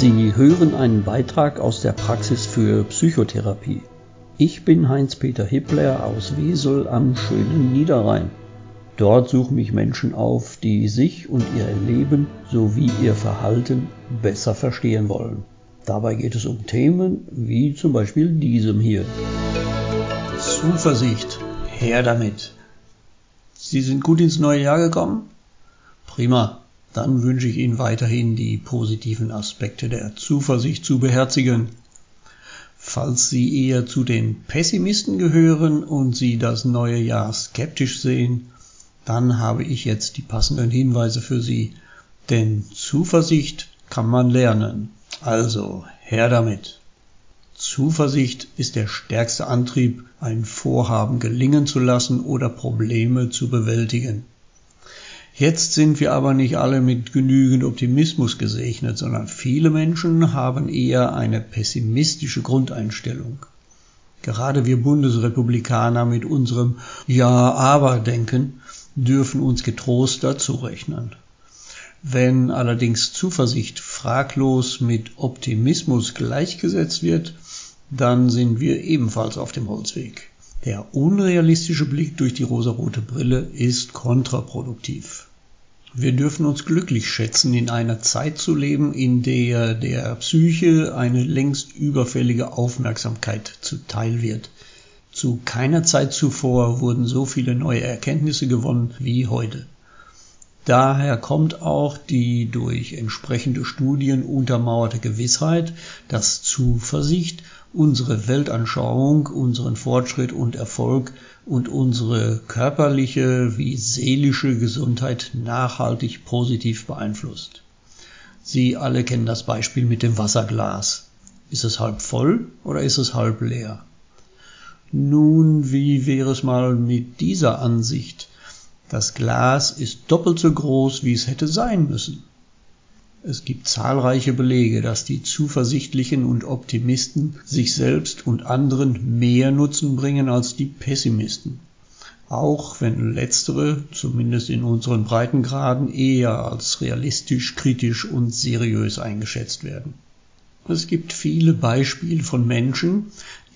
Sie hören einen Beitrag aus der Praxis für Psychotherapie. Ich bin Heinz-Peter Hippler aus Wesel am schönen Niederrhein. Dort suchen mich Menschen auf, die sich und ihr Leben sowie ihr Verhalten besser verstehen wollen. Dabei geht es um Themen wie zum Beispiel diesem hier. Zuversicht, her damit. Sie sind gut ins neue Jahr gekommen? Prima, dann wünsche ich Ihnen weiterhin die positiven Aspekte der Zuversicht zu beherzigen. Falls Sie eher zu den Pessimisten gehören und Sie das neue Jahr skeptisch sehen, dann habe ich jetzt die passenden Hinweise für Sie. Denn Zuversicht kann man lernen. Also her damit. Zuversicht ist der stärkste Antrieb, ein Vorhaben gelingen zu lassen oder Probleme zu bewältigen. Jetzt sind wir aber nicht alle mit genügend Optimismus gesegnet, sondern viele Menschen haben eher eine pessimistische Grundeinstellung. Gerade wir Bundesrepublikaner mit unserem Ja-Aber-Denken dürfen uns getrost dazu rechnen. Wenn allerdings Zuversicht fraglos mit Optimismus gleichgesetzt wird, dann sind wir ebenfalls auf dem Holzweg. Der unrealistische Blick durch die rosarote Brille ist kontraproduktiv. Wir dürfen uns glücklich schätzen, in einer Zeit zu leben, in der der Psyche eine längst überfällige Aufmerksamkeit zuteil wird. Zu keiner Zeit zuvor wurden so viele neue Erkenntnisse gewonnen wie heute. Daher kommt auch die durch entsprechende Studien untermauerte Gewissheit, dass Zuversicht unsere Weltanschauung, unseren Fortschritt und Erfolg und unsere körperliche wie seelische Gesundheit nachhaltig positiv beeinflusst. Sie alle kennen das Beispiel mit dem Wasserglas. Ist es halb voll oder ist es halb leer? Nun, wie wäre es mal mit dieser Ansicht? Das Glas ist doppelt so groß, wie es hätte sein müssen. Es gibt zahlreiche Belege, dass die Zuversichtlichen und Optimisten sich selbst und anderen mehr Nutzen bringen als die Pessimisten. Auch wenn letztere, zumindest in unseren Breitengraden, eher als realistisch, kritisch und seriös eingeschätzt werden. Es gibt viele Beispiele von Menschen,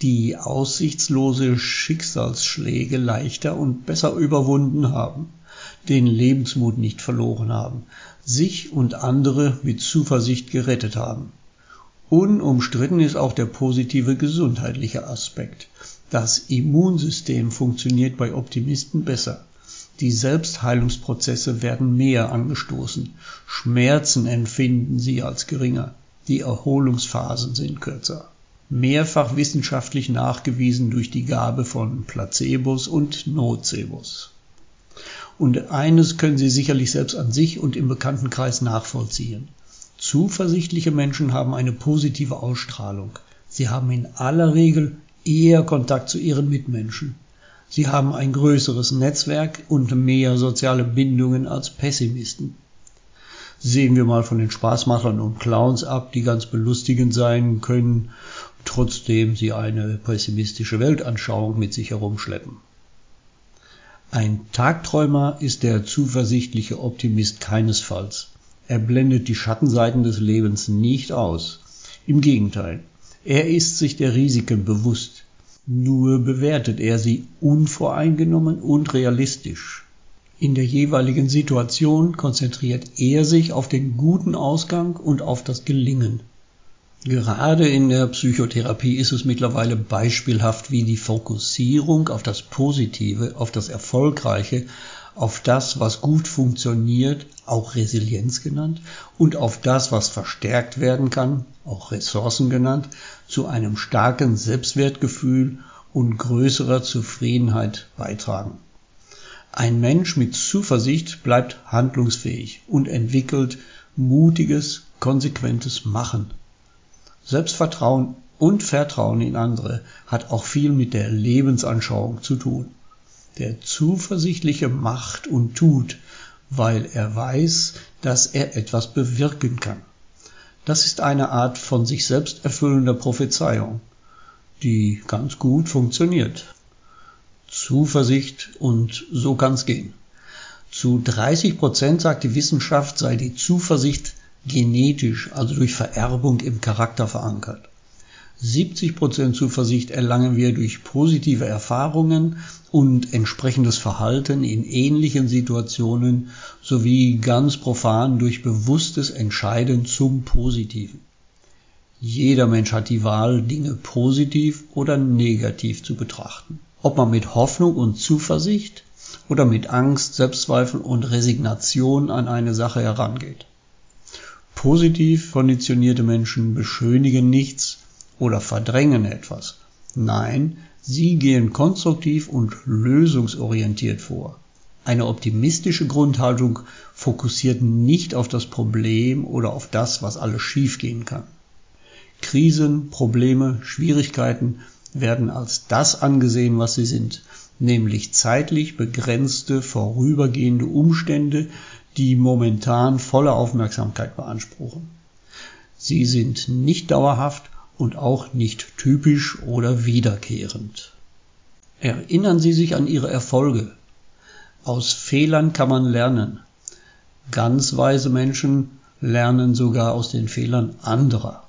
die aussichtslose Schicksalsschläge leichter und besser überwunden haben, den Lebensmut nicht verloren haben, sich und andere mit Zuversicht gerettet haben. Unumstritten ist auch der positive gesundheitliche Aspekt. Das Immunsystem funktioniert bei Optimisten besser. Die Selbstheilungsprozesse werden mehr angestoßen. Schmerzen empfinden sie als geringer. Die Erholungsphasen sind kürzer mehrfach wissenschaftlich nachgewiesen durch die Gabe von Placebos und Nocebos. Und eines können Sie sicherlich selbst an sich und im Bekanntenkreis nachvollziehen. Zuversichtliche Menschen haben eine positive Ausstrahlung. Sie haben in aller Regel eher Kontakt zu ihren Mitmenschen. Sie haben ein größeres Netzwerk und mehr soziale Bindungen als Pessimisten. Sehen wir mal von den Spaßmachern und Clowns ab, die ganz belustigend sein können trotzdem sie eine pessimistische Weltanschauung mit sich herumschleppen. Ein Tagträumer ist der zuversichtliche Optimist keinesfalls. Er blendet die Schattenseiten des Lebens nicht aus. Im Gegenteil, er ist sich der Risiken bewusst, nur bewertet er sie unvoreingenommen und realistisch. In der jeweiligen Situation konzentriert er sich auf den guten Ausgang und auf das Gelingen. Gerade in der Psychotherapie ist es mittlerweile beispielhaft, wie die Fokussierung auf das Positive, auf das Erfolgreiche, auf das, was gut funktioniert, auch Resilienz genannt, und auf das, was verstärkt werden kann, auch Ressourcen genannt, zu einem starken Selbstwertgefühl und größerer Zufriedenheit beitragen. Ein Mensch mit Zuversicht bleibt handlungsfähig und entwickelt mutiges, konsequentes Machen. Selbstvertrauen und Vertrauen in andere hat auch viel mit der Lebensanschauung zu tun. Der Zuversichtliche macht und tut, weil er weiß, dass er etwas bewirken kann. Das ist eine Art von sich selbst erfüllender Prophezeiung, die ganz gut funktioniert. Zuversicht und so kann's gehen. Zu 30 Prozent sagt die Wissenschaft, sei die Zuversicht genetisch, also durch Vererbung im Charakter verankert. 70% Zuversicht erlangen wir durch positive Erfahrungen und entsprechendes Verhalten in ähnlichen Situationen sowie ganz profan durch bewusstes Entscheiden zum Positiven. Jeder Mensch hat die Wahl, Dinge positiv oder negativ zu betrachten. Ob man mit Hoffnung und Zuversicht oder mit Angst, Selbstzweifel und Resignation an eine Sache herangeht. Positiv konditionierte Menschen beschönigen nichts oder verdrängen etwas. Nein, sie gehen konstruktiv und lösungsorientiert vor. Eine optimistische Grundhaltung fokussiert nicht auf das Problem oder auf das, was alles schiefgehen kann. Krisen, Probleme, Schwierigkeiten werden als das angesehen, was sie sind, nämlich zeitlich begrenzte, vorübergehende Umstände, die momentan volle Aufmerksamkeit beanspruchen. Sie sind nicht dauerhaft und auch nicht typisch oder wiederkehrend. Erinnern Sie sich an Ihre Erfolge. Aus Fehlern kann man lernen. Ganz weise Menschen lernen sogar aus den Fehlern anderer.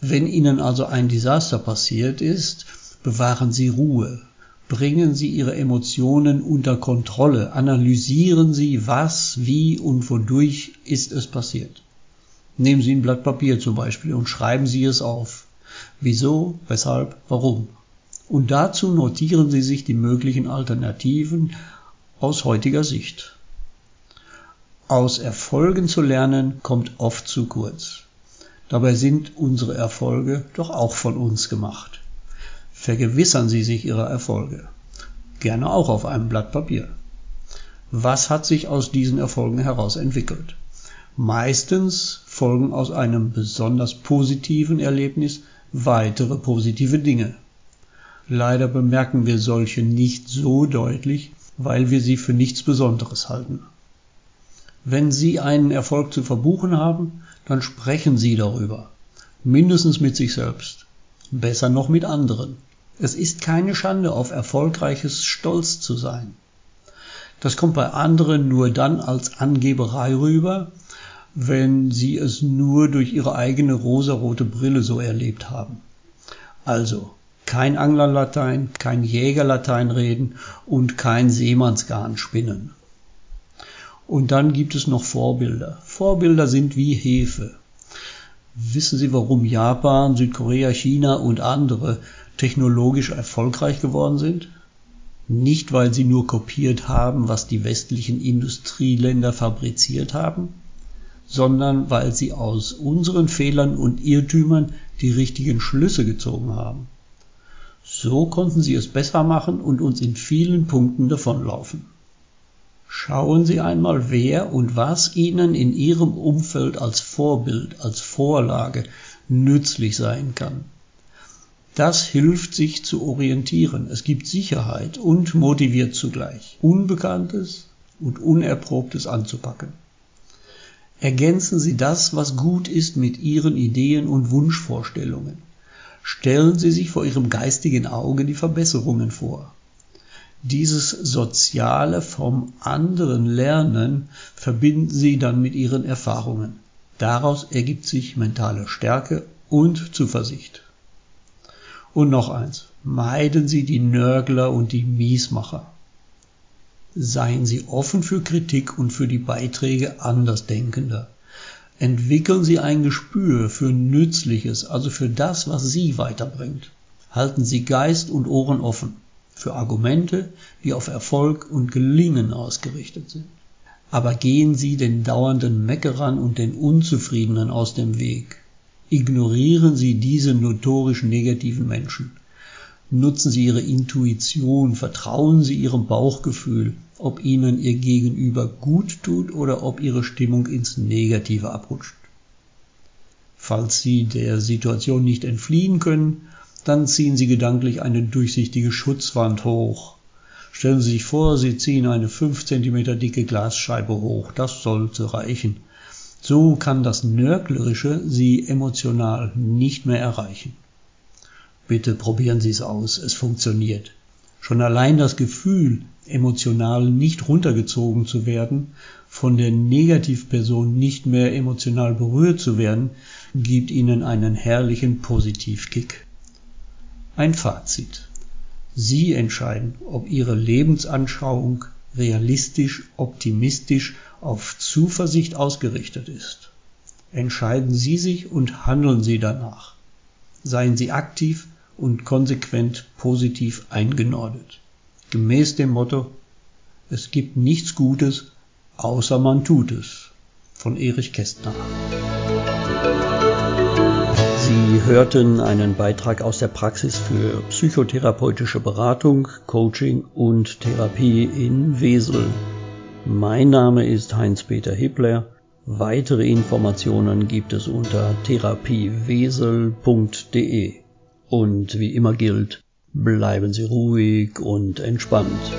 Wenn Ihnen also ein Desaster passiert ist, bewahren Sie Ruhe, bringen Sie Ihre Emotionen unter Kontrolle, analysieren Sie, was, wie und wodurch ist es passiert. Nehmen Sie ein Blatt Papier zum Beispiel und schreiben Sie es auf. Wieso, weshalb, warum. Und dazu notieren Sie sich die möglichen Alternativen aus heutiger Sicht. Aus Erfolgen zu lernen kommt oft zu kurz. Dabei sind unsere Erfolge doch auch von uns gemacht. Vergewissern Sie sich Ihrer Erfolge. Gerne auch auf einem Blatt Papier. Was hat sich aus diesen Erfolgen heraus entwickelt? Meistens folgen aus einem besonders positiven Erlebnis weitere positive Dinge. Leider bemerken wir solche nicht so deutlich, weil wir sie für nichts Besonderes halten. Wenn Sie einen Erfolg zu verbuchen haben, dann sprechen Sie darüber. Mindestens mit sich selbst. Besser noch mit anderen. Es ist keine Schande, auf Erfolgreiches stolz zu sein. Das kommt bei anderen nur dann als Angeberei rüber, wenn sie es nur durch ihre eigene rosarote Brille so erlebt haben. Also, kein Anglerlatein, kein Jägerlatein reden und kein Seemannsgarn spinnen. Und dann gibt es noch Vorbilder. Vorbilder sind wie Hefe. Wissen Sie, warum Japan, Südkorea, China und andere technologisch erfolgreich geworden sind? Nicht, weil sie nur kopiert haben, was die westlichen Industrieländer fabriziert haben, sondern weil sie aus unseren Fehlern und Irrtümern die richtigen Schlüsse gezogen haben. So konnten sie es besser machen und uns in vielen Punkten davonlaufen. Schauen Sie einmal, wer und was Ihnen in Ihrem Umfeld als Vorbild, als Vorlage nützlich sein kann. Das hilft sich zu orientieren. Es gibt Sicherheit und motiviert zugleich, Unbekanntes und Unerprobtes anzupacken. Ergänzen Sie das, was gut ist, mit Ihren Ideen und Wunschvorstellungen. Stellen Sie sich vor Ihrem geistigen Auge die Verbesserungen vor. Dieses soziale vom anderen Lernen verbinden Sie dann mit Ihren Erfahrungen. Daraus ergibt sich mentale Stärke und Zuversicht. Und noch eins, meiden Sie die Nörgler und die Miesmacher. Seien Sie offen für Kritik und für die Beiträge Andersdenkender. Entwickeln Sie ein Gespür für Nützliches, also für das, was Sie weiterbringt. Halten Sie Geist und Ohren offen für Argumente, die auf Erfolg und Gelingen ausgerichtet sind. Aber gehen Sie den dauernden Meckerern und den Unzufriedenen aus dem Weg. Ignorieren Sie diese notorisch negativen Menschen. Nutzen Sie Ihre Intuition, vertrauen Sie Ihrem Bauchgefühl, ob Ihnen Ihr Gegenüber gut tut oder ob Ihre Stimmung ins Negative abrutscht. Falls Sie der Situation nicht entfliehen können, dann ziehen Sie gedanklich eine durchsichtige Schutzwand hoch. Stellen Sie sich vor, Sie ziehen eine 5 cm dicke Glasscheibe hoch, das sollte reichen. So kann das Nörglerische Sie emotional nicht mehr erreichen. Bitte probieren Sie es aus, es funktioniert. Schon allein das Gefühl, emotional nicht runtergezogen zu werden, von der Negativperson nicht mehr emotional berührt zu werden, gibt ihnen einen herrlichen Positivkick. Ein Fazit. Sie entscheiden, ob Ihre Lebensanschauung realistisch, optimistisch, auf Zuversicht ausgerichtet ist. Entscheiden Sie sich und handeln Sie danach. Seien Sie aktiv und konsequent positiv eingenordet. Gemäß dem Motto Es gibt nichts Gutes, außer man tut es von Erich Kästner. Sie hörten einen Beitrag aus der Praxis für psychotherapeutische Beratung, Coaching und Therapie in Wesel. Mein Name ist Heinz-Peter Hippler. Weitere Informationen gibt es unter therapiewesel.de. Und wie immer gilt, bleiben Sie ruhig und entspannt.